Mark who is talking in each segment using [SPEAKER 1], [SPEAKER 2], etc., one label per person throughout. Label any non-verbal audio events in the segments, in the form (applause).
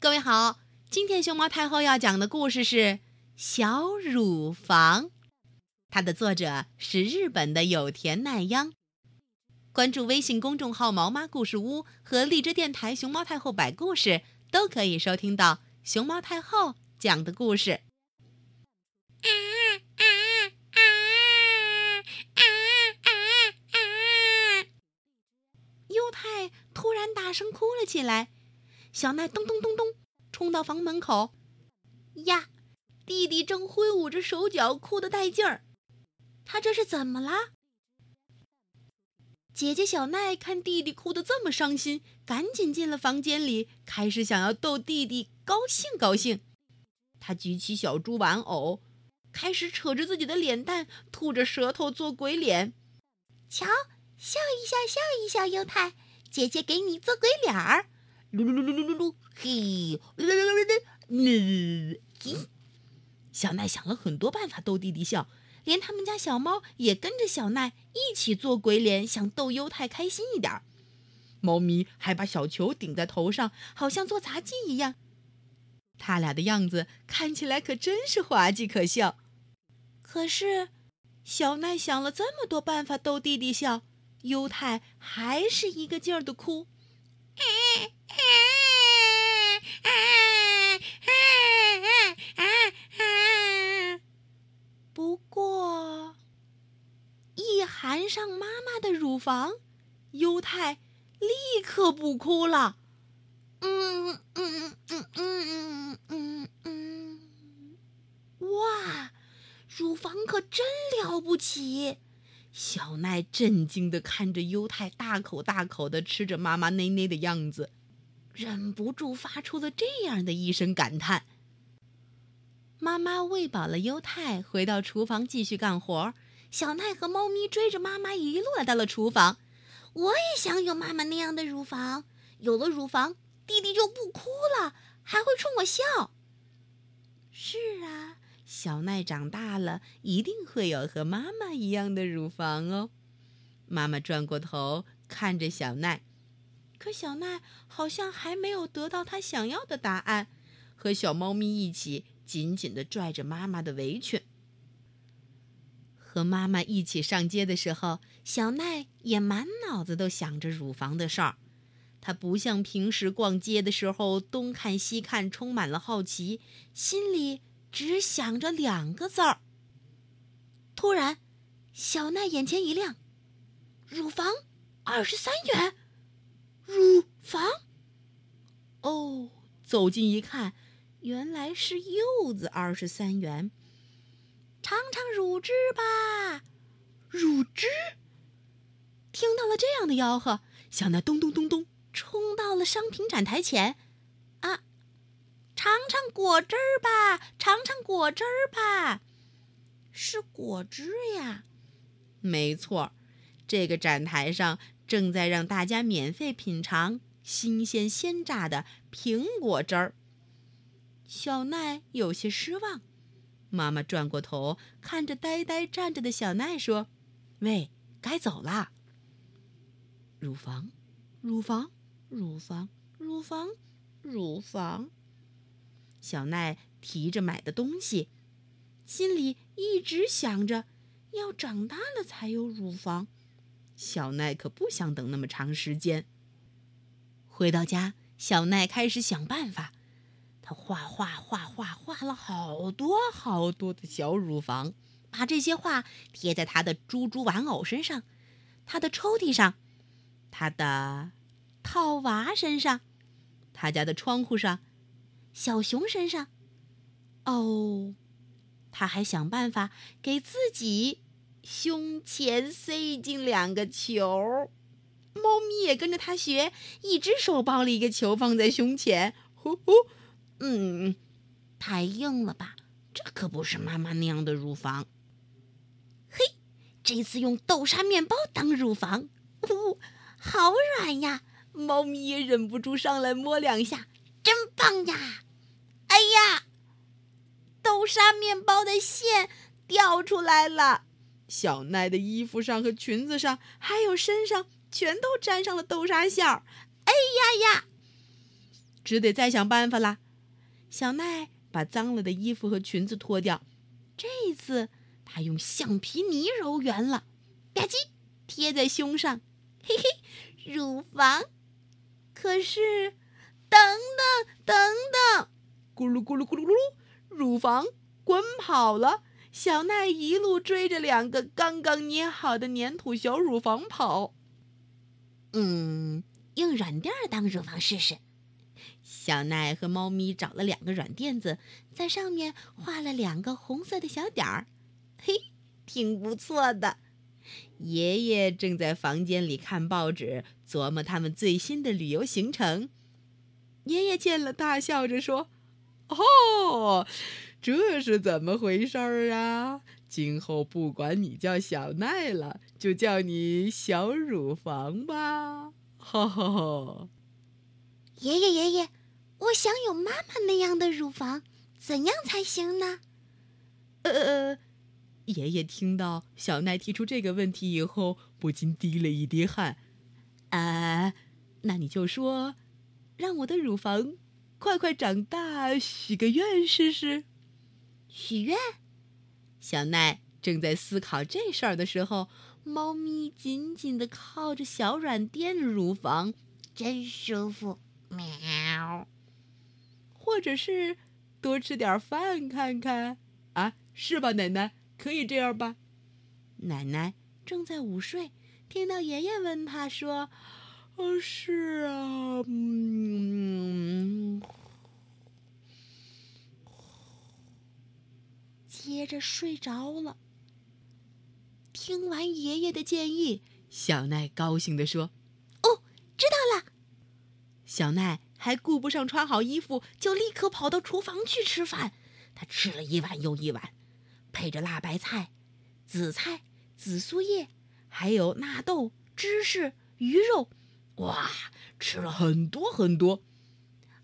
[SPEAKER 1] 各位好，今天熊猫太后要讲的故事是《小乳房》，它的作者是日本的有田奈央。关注微信公众号“毛妈故事屋”和荔枝电台“熊猫太后摆故事”，都可以收听到熊猫太后讲的故事。啊啊啊啊啊啊！优太突然大声哭了起来。小奈咚咚咚咚冲到房门口，呀，弟弟正挥舞着手脚，哭得带劲儿。他这是怎么了？姐姐小奈看弟弟哭得这么伤心，赶紧进了房间里，开始想要逗弟弟高兴高兴。她举起小猪玩偶，开始扯着自己的脸蛋，吐着舌头做鬼脸。
[SPEAKER 2] 瞧，笑一笑，笑一笑，犹太，姐姐给你做鬼脸儿。噜噜噜噜噜噜，嘿，噜噜噜噜
[SPEAKER 1] 噜，嘿。小奈想了很多办法逗弟弟笑，连他们家小猫也跟着小奈一起做鬼脸，想逗优太开心一点。猫咪还把小球顶在头上，好像做杂技一样。他俩的样子看起来可真是滑稽可笑。可是，小奈想了这么多办法逗弟弟笑，优太还是一个劲儿的哭。(laughs) (laughs) 不过，一含上妈妈的乳房，优太立刻不哭了。嗯嗯嗯嗯嗯嗯嗯嗯，哇，乳房可真了不起！小奈震惊地看着优太大口大口地吃着妈妈奶奶的样子，忍不住发出了这样的一声感叹。妈妈喂饱了优太，回到厨房继续干活。小奈和猫咪追着妈妈一路来到了厨房。
[SPEAKER 2] 我也想有妈妈那样的乳房，有了乳房，弟弟就不哭了，还会冲我笑。
[SPEAKER 1] 是啊。小奈长大了，一定会有和妈妈一样的乳房哦。妈妈转过头看着小奈，可小奈好像还没有得到他想要的答案，和小猫咪一起紧紧地拽着妈妈的围裙。和妈妈一起上街的时候，小奈也满脑子都想着乳房的事儿。他不像平时逛街的时候东看西看，充满了好奇，心里。只想着两个字儿。突然，小奈眼前一亮，乳房二十三元，房。哦，走近一看，原来是柚子二十三元。尝尝乳汁吧，乳汁。听到了这样的吆喝，小娜咚咚咚咚冲到了商品展台前。啊尝尝果汁儿吧，尝尝果汁儿吧，是果汁呀，没错，这个展台上正在让大家免费品尝新鲜鲜榨的苹果汁儿。小奈有些失望，妈妈转过头看着呆呆站着的小奈说：“喂，该走啦。”乳房，乳房，乳房，乳房，乳房。小奈提着买的东西，心里一直想着要长大了才有乳房。小奈可不想等那么长时间。回到家，小奈开始想办法。他画画画画画了好多好多的小乳房，把这些画贴在他的猪猪玩偶身上、他的抽屉上、他的套娃身上、他家的窗户上。小熊身上，哦，他还想办法给自己胸前塞进两个球。猫咪也跟着他学，一只手抱了一个球放在胸前。呼呼，嗯，太硬了吧？这可不是妈妈那样的乳房。嘿，这次用豆沙面包当乳房，呜，好软呀！猫咪也忍不住上来摸两下，真棒呀！哎呀，豆沙面包的馅掉出来了！小奈的衣服上和裙子上，还有身上，全都沾上了豆沙馅儿。哎呀呀！只得再想办法啦。小奈把脏了的衣服和裙子脱掉，这一次他用橡皮泥揉圆了，吧唧贴在胸上，嘿嘿，乳房。可是，等等等等，咕噜咕噜咕噜咕噜，乳房滚跑了。小奈一路追着两个刚刚捏好的粘土小乳房跑。
[SPEAKER 2] 嗯，用软垫当乳房试试。
[SPEAKER 1] 小奈和猫咪找了两个软垫子，在上面画了两个红色的小点儿，嘿，挺不错的。爷爷正在房间里看报纸，琢磨他们最新的旅游行程。爷爷见了，大笑着说：“哦，这是怎么回事儿啊？今后不管你叫小奈了，就叫你小乳房吧。”哈哈哈！
[SPEAKER 2] 爷爷，爷爷。我想有妈妈那样的乳房，怎样才行呢？
[SPEAKER 1] 呃，爷爷听到小奈提出这个问题以后，不禁滴了一滴汗。啊，那你就说，让我的乳房快快长大，许个愿试试。
[SPEAKER 2] 许愿？
[SPEAKER 1] 小奈正在思考这事儿的时候，猫咪紧紧的靠着小软垫乳房，
[SPEAKER 2] 真舒服。喵。
[SPEAKER 1] 或者是多吃点饭看看啊，是吧，奶奶？可以这样吧？奶奶正在午睡，听到爷爷问他说：“哦，是啊。”嗯，接着睡着了。听完爷爷的建议，小奈高兴地说：“
[SPEAKER 2] 哦，知道了。”
[SPEAKER 1] 小奈。还顾不上穿好衣服，就立刻跑到厨房去吃饭。他吃了一碗又一碗，配着辣白菜、紫菜、紫苏叶，还有纳豆、芝士、鱼肉，哇，吃了很多很多。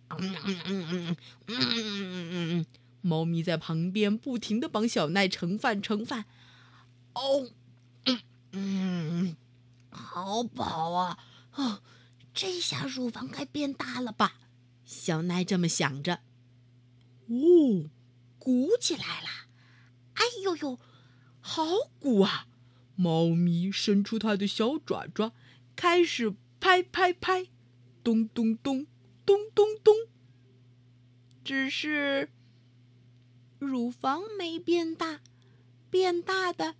[SPEAKER 1] 嗯嗯嗯嗯嗯嗯嗯，猫咪在旁边不停的帮小奈盛饭盛饭。哦，嗯嗯，好饱啊！哦。这下乳房该变大了吧？小奈这么想着。哦，鼓起来了！哎呦呦，好鼓啊！猫咪伸出它的小爪爪，开始拍拍拍，咚咚咚，咚咚咚。只是乳房没变大，变大的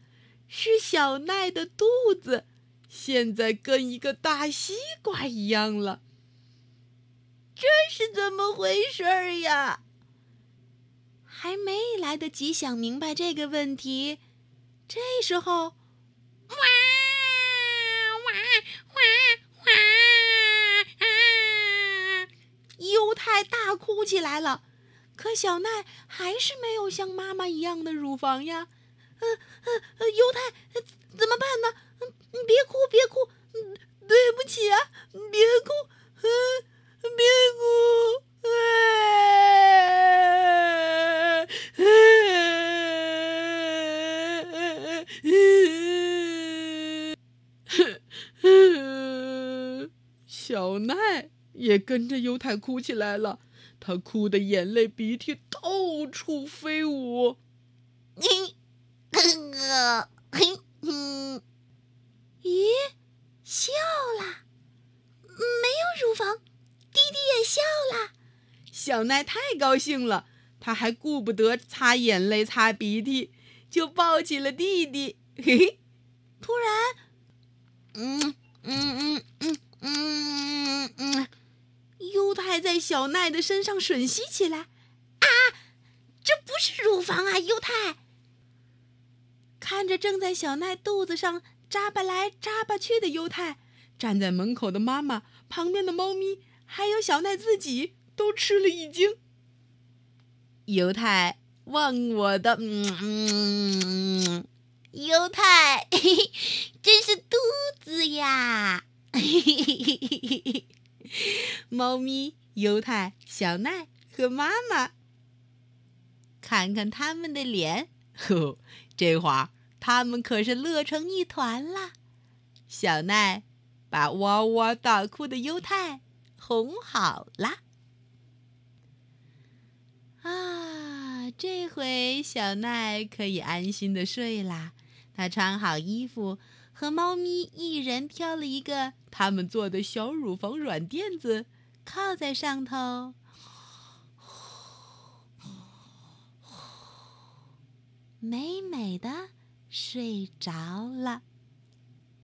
[SPEAKER 1] 是小奈的肚子。现在跟一个大西瓜一样了，这是怎么回事儿呀？还没来得及想明白这个问题，这时候，哇哇哇哇！犹太大哭起来了。可小奈还是没有像妈妈一样的乳房呀。呃呃呃，犹太怎么办呢？你别哭，别哭，嗯对不起啊，别哭，嗯别哭，(laughs) 小奈也跟着犹太哭起来了，他哭的眼泪鼻涕到处飞舞。你，
[SPEAKER 2] 哥嘿，嗯。咦，笑了，没有乳房，弟弟也笑了。
[SPEAKER 1] 小奈太高兴了，他还顾不得擦眼泪、擦鼻涕，就抱起了弟弟。嘿嘿，突然，嗯嗯嗯嗯嗯嗯嗯，犹太在小奈的身上吮吸起来。
[SPEAKER 2] 啊，这不是乳房啊，犹太！
[SPEAKER 1] 看着正在小奈肚子上。扎巴来扎巴去的犹太，站在门口的妈妈旁边的猫咪，还有小奈自己都吃了一惊。犹太忘我的，嗯嗯，
[SPEAKER 2] 犹太，真是肚子呀！
[SPEAKER 1] 嘿嘿嘿嘿嘿嘿 (laughs) 猫咪、犹太、小奈和妈妈，看看他们的脸，呵，这会儿。他们可是乐成一团了。小奈把哇哇大哭的犹太哄好了。啊，这回小奈可以安心的睡啦。他穿好衣服，和猫咪一人挑了一个他们做的小乳房软垫子，靠在上头，美美的睡着了。